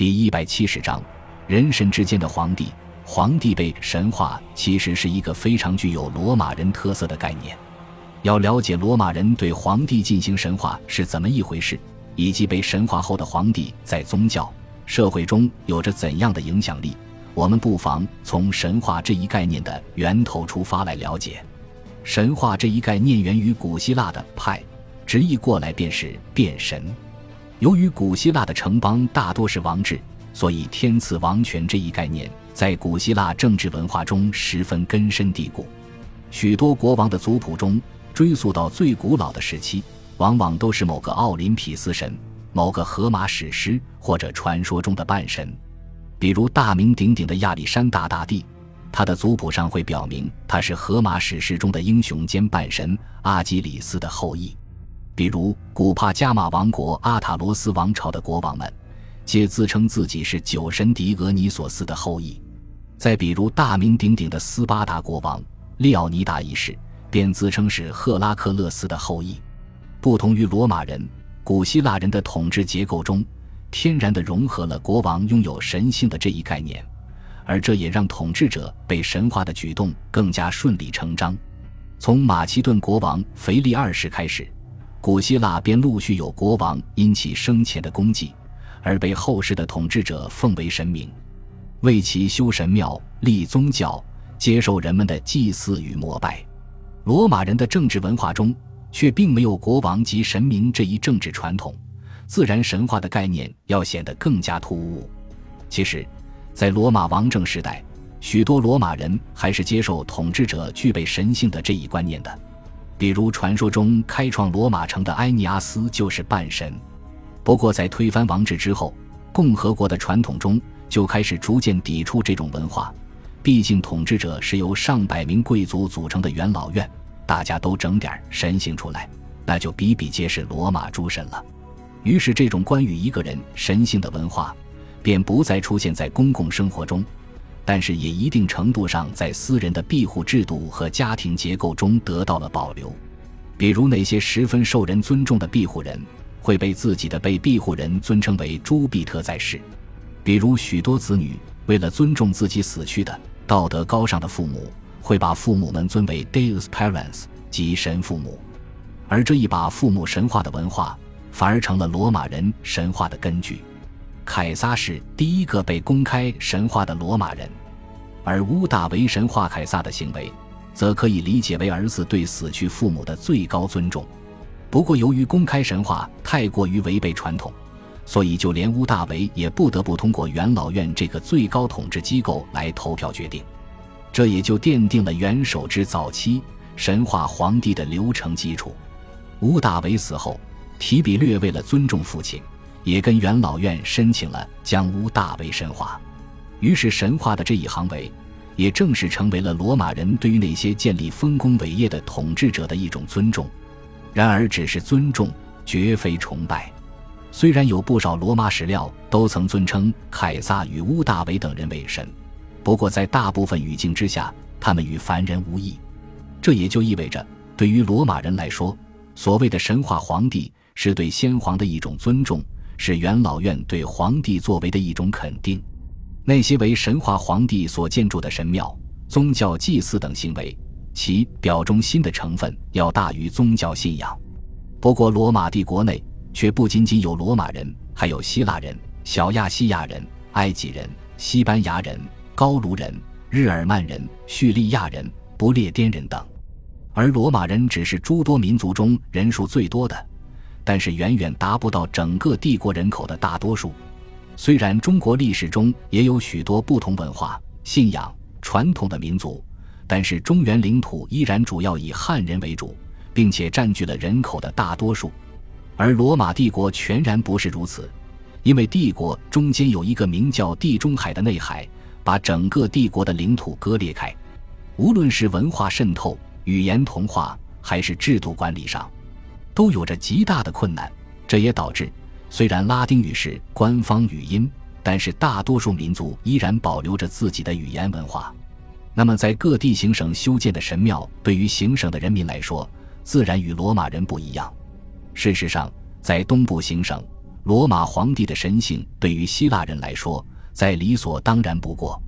第一百七十章，人神之间的皇帝。皇帝被神话其实是一个非常具有罗马人特色的概念。要了解罗马人对皇帝进行神话是怎么一回事，以及被神话后的皇帝在宗教社会中有着怎样的影响力，我们不妨从神话这一概念的源头出发来了解。神话这一概念源于古希腊的派，直译过来便是变神。由于古希腊的城邦大多是王制，所以天赐王权这一概念。在古希腊政治文化中十分根深蒂固，许多国王的族谱中追溯到最古老的时期，往往都是某个奥林匹斯神、某个荷马史诗或者传说中的半神。比如大名鼎鼎的亚历山大大帝，他的族谱上会表明他是荷马史诗中的英雄兼半神阿基里斯的后裔。比如古帕加马王国阿塔罗斯王朝的国王们。皆自称自己是酒神狄俄尼索斯的后裔，再比如大名鼎鼎的斯巴达国王利奥尼达一世，便自称是赫拉克勒斯的后裔。不同于罗马人，古希腊人的统治结构中，天然地融合了国王拥有神性的这一概念，而这也让统治者被神话的举动更加顺理成章。从马其顿国王腓力二世开始，古希腊便陆续有国王因其生前的功绩。而被后世的统治者奉为神明，为其修神庙、立宗教、接受人们的祭祀与膜拜。罗马人的政治文化中却并没有国王及神明这一政治传统，自然神话的概念要显得更加突兀。其实，在罗马王政时代，许多罗马人还是接受统治者具备神性的这一观念的，比如传说中开创罗马城的埃尼阿斯就是半神。不过，在推翻王制之后，共和国的传统中就开始逐渐抵触这种文化。毕竟，统治者是由上百名贵族组成的元老院，大家都整点神性出来，那就比比皆是罗马诸神了。于是，这种关于一个人神性的文化便不再出现在公共生活中，但是也一定程度上在私人的庇护制度和家庭结构中得到了保留。比如，那些十分受人尊重的庇护人。会被自己的被庇护人尊称为朱庇特在世，比如许多子女为了尊重自己死去的道德高尚的父母，会把父母们尊为 Deus Parents，即神父母。而这一把父母神话的文化，反而成了罗马人神话的根据。凯撒是第一个被公开神话的罗马人，而乌大维神话凯撒的行为，则可以理解为儿子对死去父母的最高尊重。不过，由于公开神话太过于违背传统，所以就连屋大维也不得不通过元老院这个最高统治机构来投票决定。这也就奠定了元首之早期神话皇帝的流程基础。屋大维死后，提比略为了尊重父亲，也跟元老院申请了将屋大维神化。于是，神话的这一行为，也正式成为了罗马人对于那些建立丰功伟业的统治者的一种尊重。然而，只是尊重，绝非崇拜。虽然有不少罗马史料都曾尊称凯撒与乌大维等人为神，不过在大部分语境之下，他们与凡人无异。这也就意味着，对于罗马人来说，所谓的神话皇帝是对先皇的一种尊重，是元老院对皇帝作为的一种肯定。那些为神话皇帝所建筑的神庙、宗教祭祀等行为。其表忠心的成分要大于宗教信仰。不过，罗马帝国内却不仅仅有罗马人，还有希腊人、小亚细亚人、埃及人、西班牙人、高卢人、日耳曼人、叙利亚人、不列颠人等。而罗马人只是诸多民族中人数最多的，但是远远达不到整个帝国人口的大多数。虽然中国历史中也有许多不同文化、信仰、传统的民族。但是中原领土依然主要以汉人为主，并且占据了人口的大多数，而罗马帝国全然不是如此，因为帝国中间有一个名叫地中海的内海，把整个帝国的领土割裂开。无论是文化渗透、语言同化，还是制度管理上，都有着极大的困难。这也导致，虽然拉丁语是官方语音，但是大多数民族依然保留着自己的语言文化。那么，在各地行省修建的神庙，对于行省的人民来说，自然与罗马人不一样。事实上，在东部行省，罗马皇帝的神性对于希腊人来说再理所当然不过，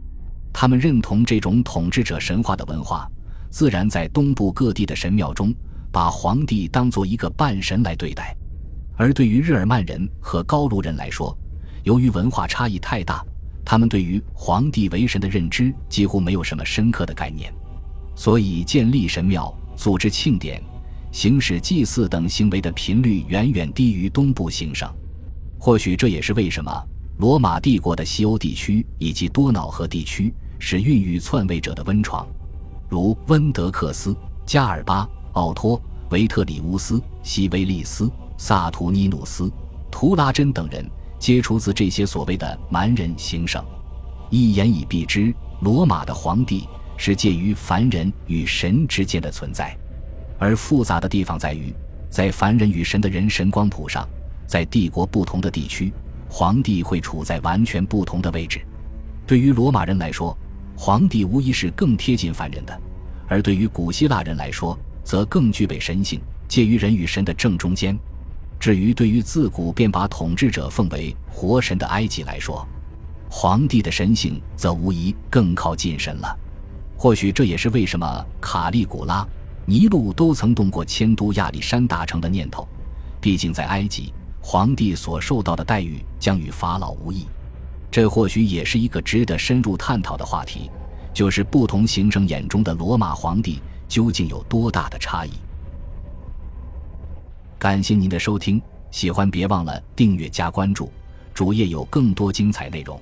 他们认同这种统治者神话的文化，自然在东部各地的神庙中把皇帝当做一个半神来对待。而对于日耳曼人和高卢人来说，由于文化差异太大，他们对于皇帝为神的认知几乎没有什么深刻的概念，所以建立神庙、组织庆典、行使祭祀等行为的频率远远低于东部行省。或许这也是为什么罗马帝国的西欧地区以及多瑙河地区是孕育篡位者的温床，如温德克斯、加尔巴、奥托、维特里乌斯、西维利斯、萨图尼努斯、图拉真等人。皆出自这些所谓的蛮人行省，一言以蔽之，罗马的皇帝是介于凡人与神之间的存在，而复杂的地方在于，在凡人与神的人神光谱上，在帝国不同的地区，皇帝会处在完全不同的位置。对于罗马人来说，皇帝无疑是更贴近凡人的；而对于古希腊人来说，则更具备神性，介于人与神的正中间。至于对于自古便把统治者奉为活神的埃及来说，皇帝的神性则无疑更靠近神了。或许这也是为什么卡利古拉、尼禄都曾动过迁都亚历山大城的念头。毕竟在埃及，皇帝所受到的待遇将与法老无异。这或许也是一个值得深入探讨的话题，就是不同行省眼中的罗马皇帝究竟有多大的差异。感谢您的收听，喜欢别忘了订阅加关注，主页有更多精彩内容。